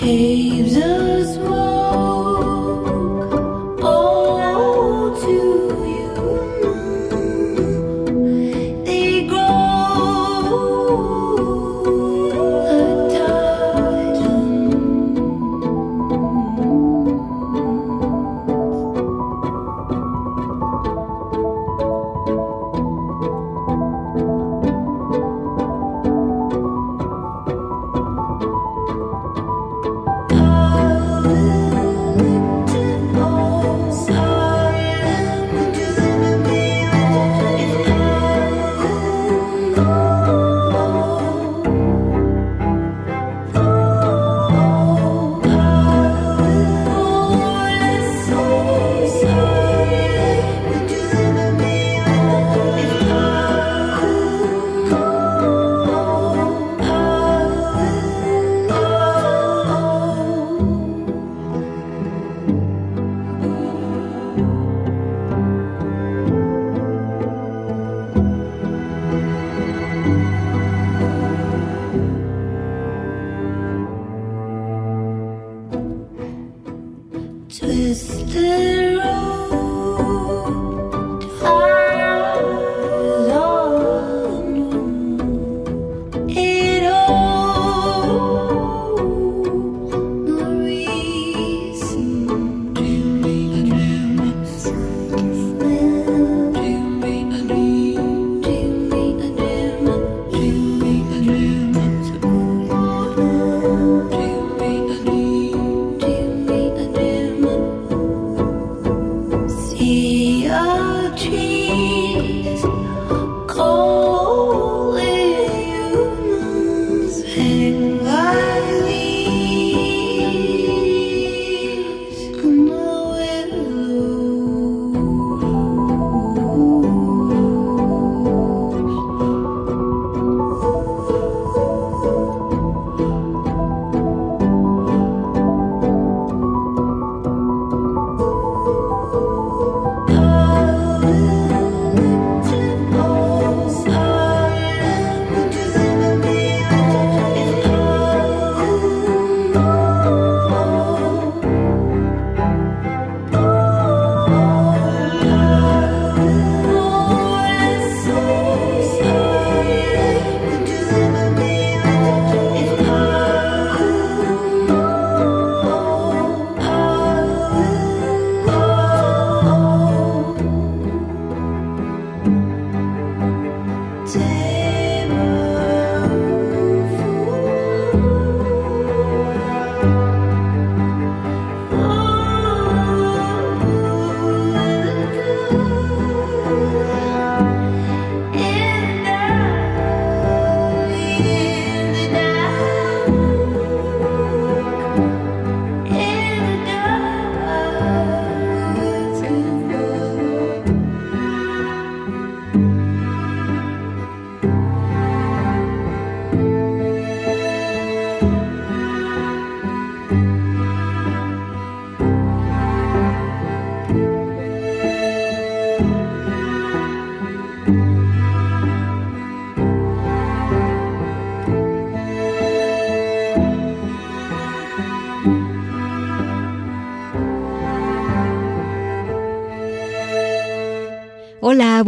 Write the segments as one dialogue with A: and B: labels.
A: Caves.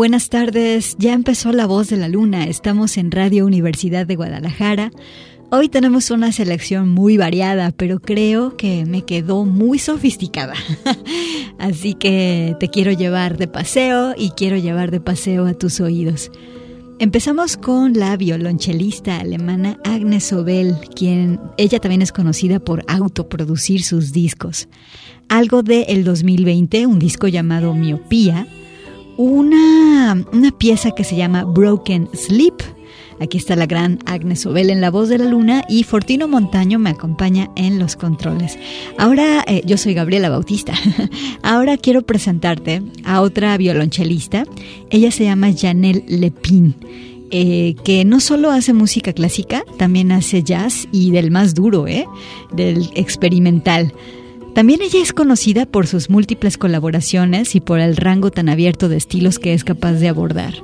A: Buenas tardes. Ya empezó La Voz de la Luna. Estamos en Radio Universidad de Guadalajara. Hoy tenemos una selección muy variada, pero creo que me quedó muy sofisticada. Así que te quiero llevar de paseo y quiero llevar de paseo a tus oídos. Empezamos con la violonchelista alemana Agnes Obel, quien ella también es conocida por autoproducir sus discos. Algo de el 2020, un disco llamado Miopía, una, una pieza que se llama Broken Sleep. Aquí está la gran Agnes Obel en la voz de la luna y Fortino Montaño me acompaña en los controles. Ahora, eh, yo soy Gabriela Bautista. Ahora quiero presentarte a otra violonchelista. Ella se llama Janelle Lepin. Eh, que no solo hace música clásica, también hace jazz y del más duro, ¿eh? del experimental. También ella es conocida por sus múltiples colaboraciones y por el rango tan abierto de estilos que es capaz de abordar.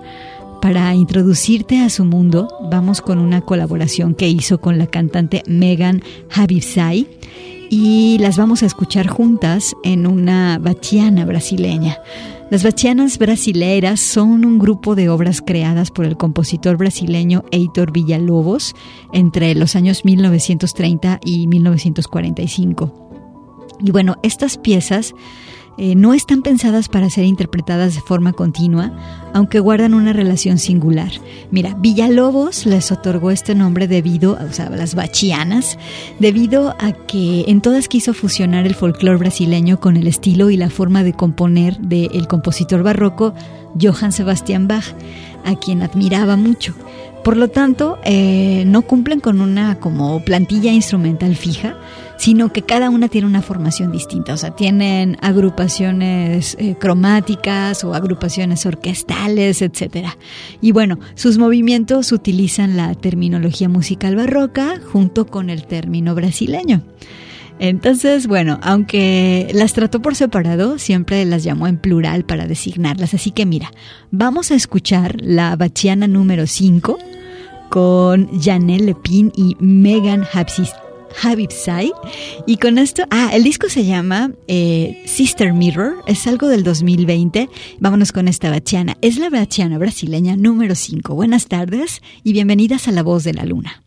A: Para introducirte a su mundo, vamos con una colaboración que hizo con la cantante Megan Habibsai y las vamos a escuchar juntas en una bachiana brasileña. Las bachianas brasileiras son un grupo de obras creadas por el compositor brasileño Heitor Villalobos entre los años 1930 y 1945. Y bueno, estas piezas eh, no están pensadas para ser interpretadas de forma continua, aunque guardan una relación singular. Mira, Villalobos les otorgó este nombre debido, o sea, las bachianas, debido a que en todas quiso fusionar el folclore brasileño con el estilo y la forma de componer del compositor barroco Johann Sebastian Bach, a quien admiraba mucho. Por lo tanto, eh, no cumplen con una como plantilla instrumental fija, sino que cada una tiene una formación distinta, o sea, tienen agrupaciones eh, cromáticas o agrupaciones orquestales, etc. Y bueno, sus movimientos utilizan la terminología musical barroca junto con el término brasileño. Entonces, bueno, aunque las trató por separado, siempre las llamó en plural para designarlas. Así que mira, vamos a escuchar la bachiana número 5 con Janelle Lepin y Megan Hapsis Habib Sai. Y con esto, ah, el disco se llama eh, Sister Mirror, es algo del 2020. Vámonos con esta bachiana. Es la bachiana brasileña número 5. Buenas tardes y bienvenidas a La Voz de la Luna.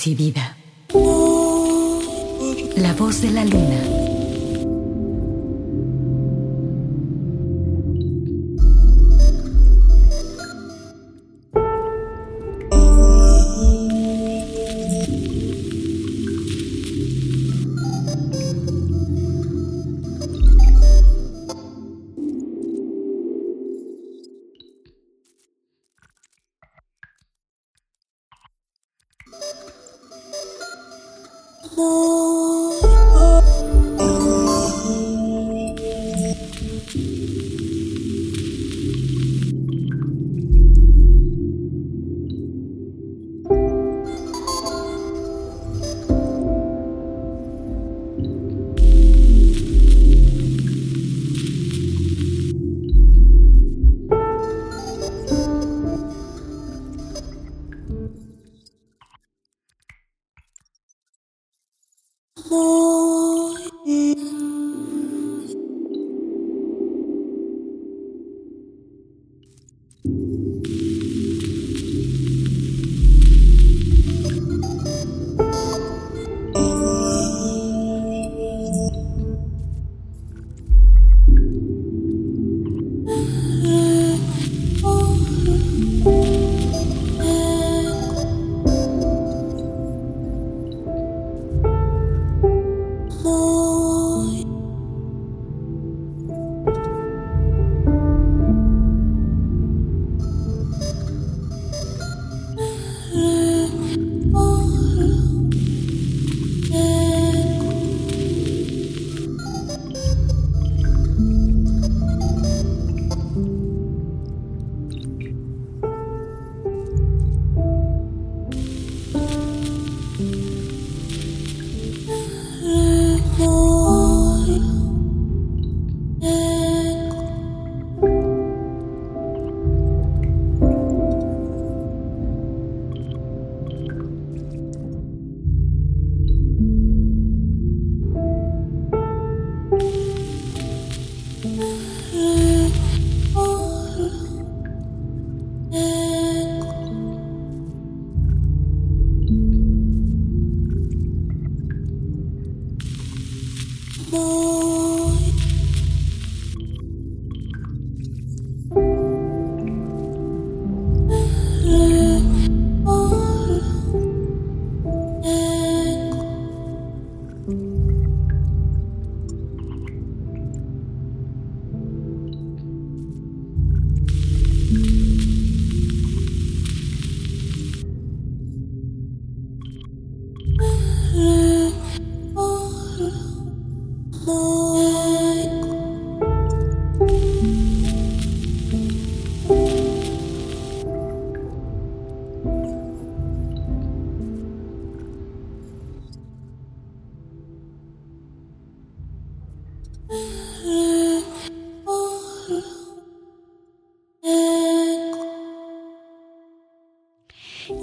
B: Decidida.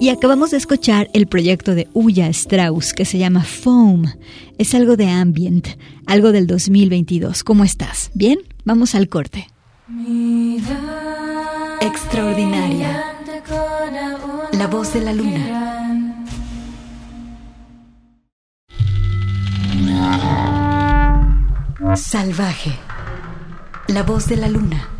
A: Y acabamos de escuchar el proyecto de Uya Strauss que se llama Foam. Es algo de ambient, algo del 2022. ¿Cómo estás? ¿Bien? Vamos al corte. Extraordinaria. La voz de la luna. Salvaje. La voz de la luna.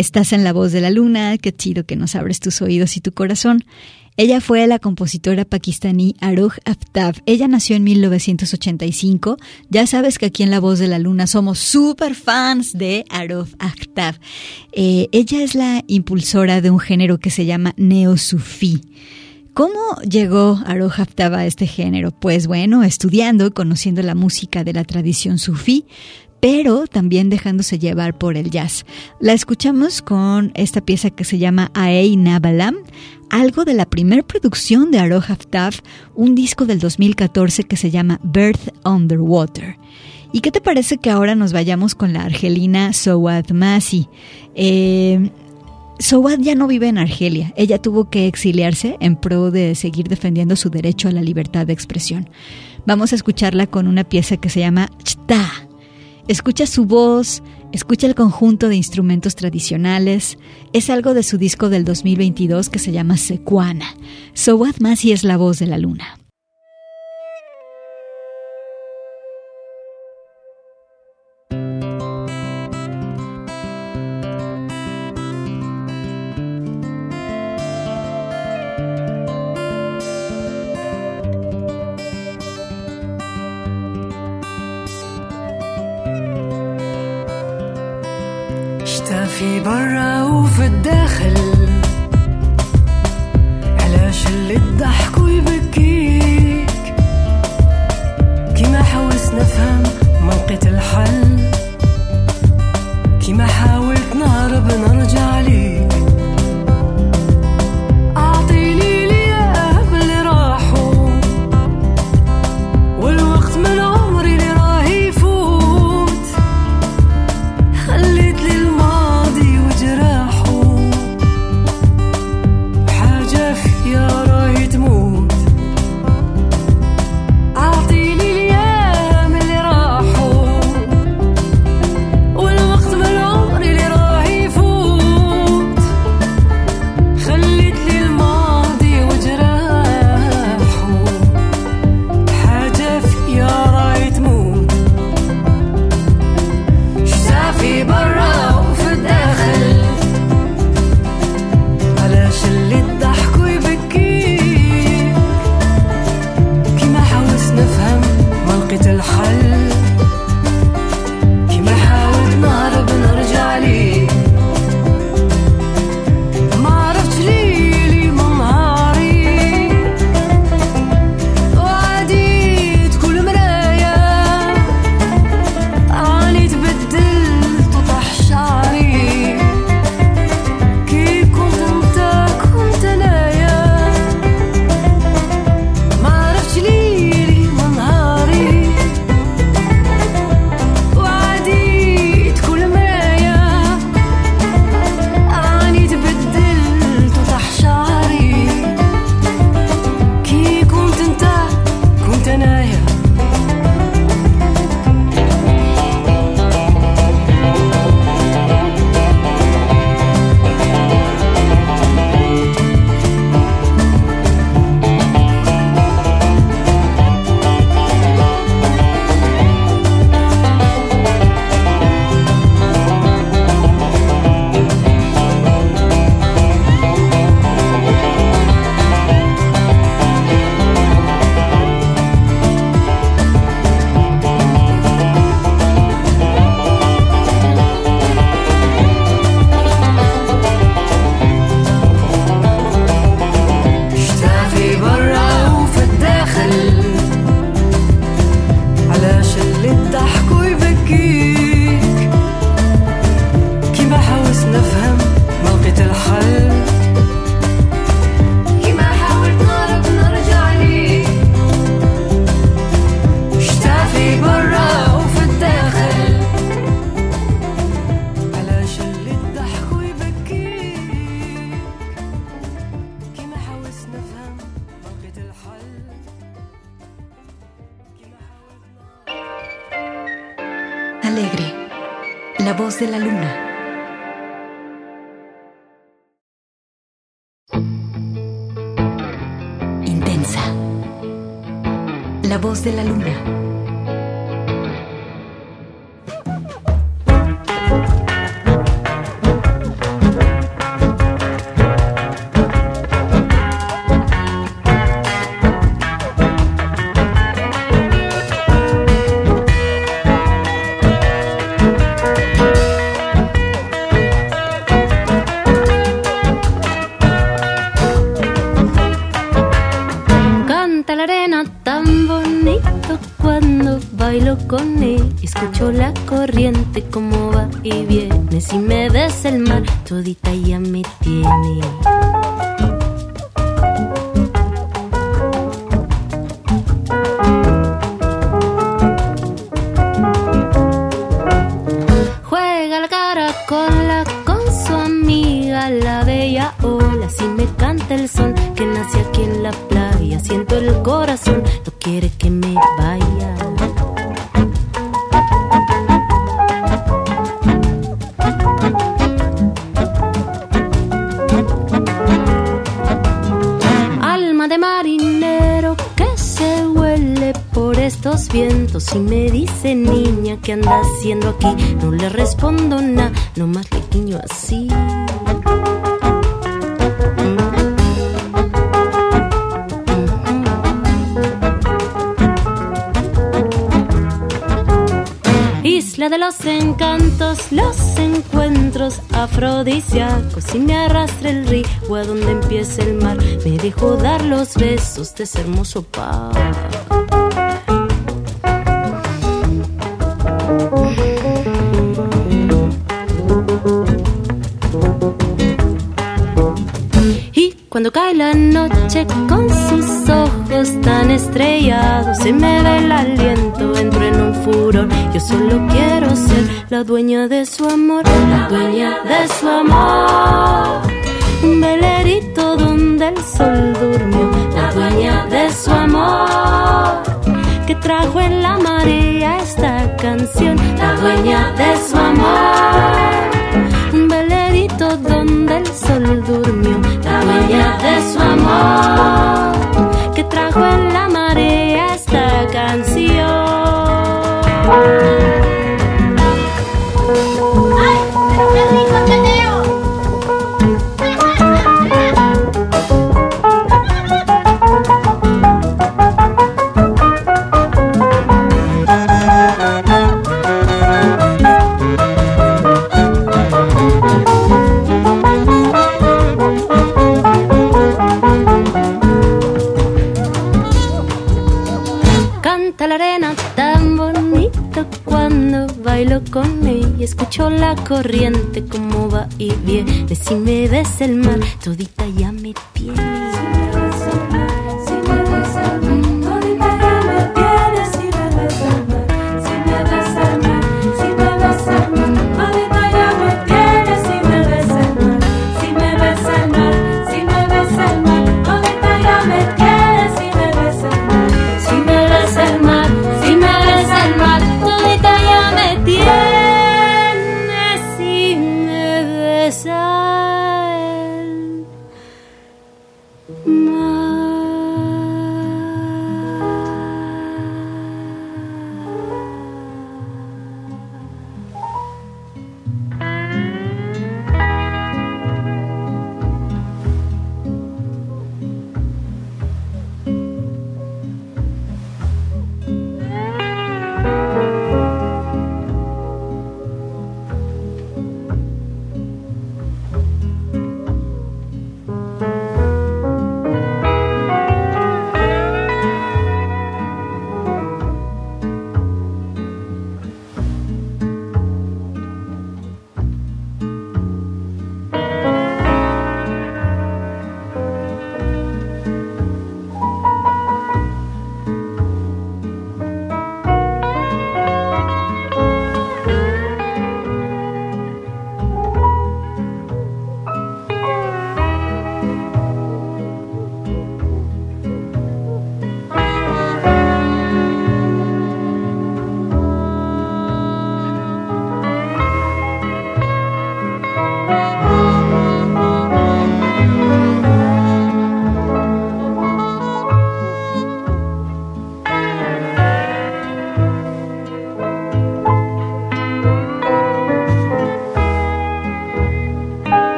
C: Estás en la voz de la luna, qué chido que nos abres tus oídos y tu corazón. Ella fue la compositora pakistaní Aruj Aftab. Ella nació en 1985. Ya sabes que aquí en La Voz de la Luna somos súper fans de Aruj Aftab. Eh, ella es la impulsora de un género que se llama neo-sufí. ¿Cómo llegó Aruj Aftab a este género? Pues bueno, estudiando y conociendo la música de la tradición sufí, pero también dejándose llevar por el jazz. La escuchamos con esta pieza que se llama Aei Nabalam, algo de la primer producción de Haftab, un disco del 2014 que se llama Birth Underwater. ¿Y qué te parece que ahora nos vayamos con la argelina Sowad Masi? Eh, Sowad ya no vive en Argelia, ella tuvo que exiliarse en pro de seguir defendiendo su derecho a la libertad de expresión. Vamos a escucharla con una pieza que se llama Chta Escucha su voz, escucha el conjunto de instrumentos tradicionales. Es algo de su disco del 2022 que se llama Secuana. Sowat Masi es la voz de la luna.
D: dar los besos de ese hermoso par. Y cuando cae la noche con sus ojos tan estrellados se me ve tan corriente, cómo va y viene. Si me ves el mar, todito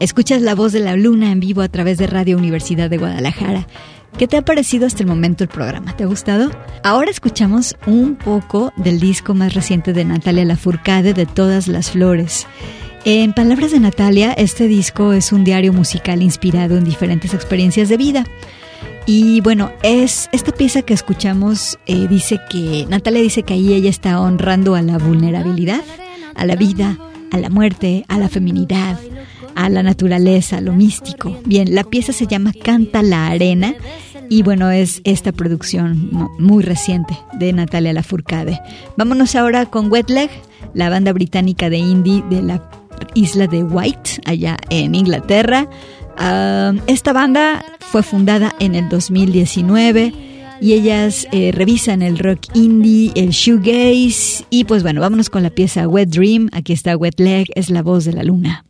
E: Escuchas la voz de la luna en vivo a través de Radio Universidad de Guadalajara. ¿Qué te ha parecido hasta el momento el programa? ¿Te ha gustado? Ahora escuchamos un poco del disco más reciente de Natalia Lafourcade, de Todas las Flores. En palabras de Natalia, este disco es un diario musical inspirado en diferentes experiencias de vida. Y bueno, es esta pieza que escuchamos eh, dice que Natalia dice que ahí ella está honrando a la vulnerabilidad, a la vida, a la muerte, a la feminidad, a la naturaleza, a lo místico. Bien, la pieza se llama Canta la Arena y bueno, es esta producción muy reciente de Natalia Lafourcade. Vámonos ahora con Wet Leg, la banda británica de indie de la isla de White, allá en Inglaterra. Esta banda fue fundada en el 2019 y ellas eh, revisan el rock indie, el shoegaze y pues bueno, vámonos con la pieza Wet Dream. Aquí está Wet Leg, es la voz de la luna.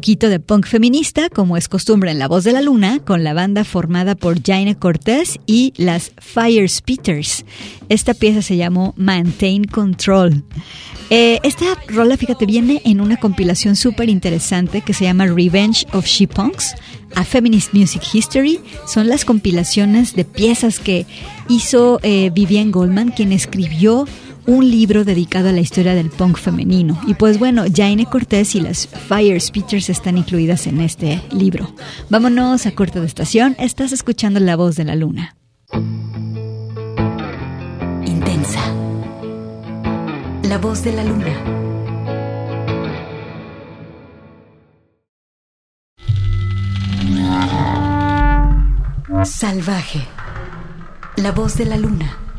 A: Poquito de punk feminista, como es costumbre en La Voz de la Luna, con la banda formada por Jaina Cortez y las Fire Spitters. Esta pieza se llamó Maintain Control. Eh, esta rola, fíjate, viene en una compilación súper interesante que se llama Revenge of She Punks, a Feminist Music History. Son las compilaciones de piezas que hizo eh, Vivian Goldman, quien escribió un libro dedicado a la historia del punk femenino. Y pues bueno, Jaine Cortés y las Fire Speechers están incluidas en este libro. Vámonos a corta de estación, estás escuchando La Voz de la Luna.
E: Intensa. La Voz de la Luna. Salvaje. La voz de la luna.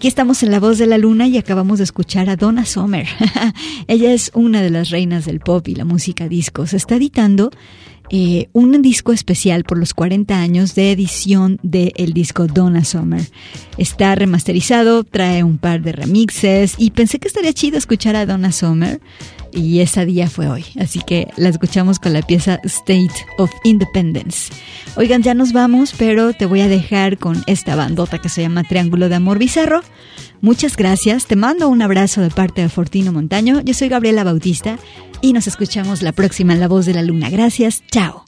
C: Aquí estamos en La Voz de la Luna y acabamos de escuchar a Donna Summer. Ella es una de las reinas del pop y la música disco. Se está editando eh, un disco especial por los 40 años de edición del disco Donna Summer. Está remasterizado, trae un par de remixes y pensé que estaría chido escuchar a Donna Summer y ese día fue hoy. Así que la escuchamos con la pieza State of Independence. Oigan, ya nos vamos, pero te voy a dejar con esta bandota que se llama Triángulo de Amor Bizarro. Muchas gracias, te mando un abrazo de parte de Fortino Montaño. Yo soy Gabriela Bautista y nos escuchamos la próxima en La Voz de la Luna. Gracias, chao.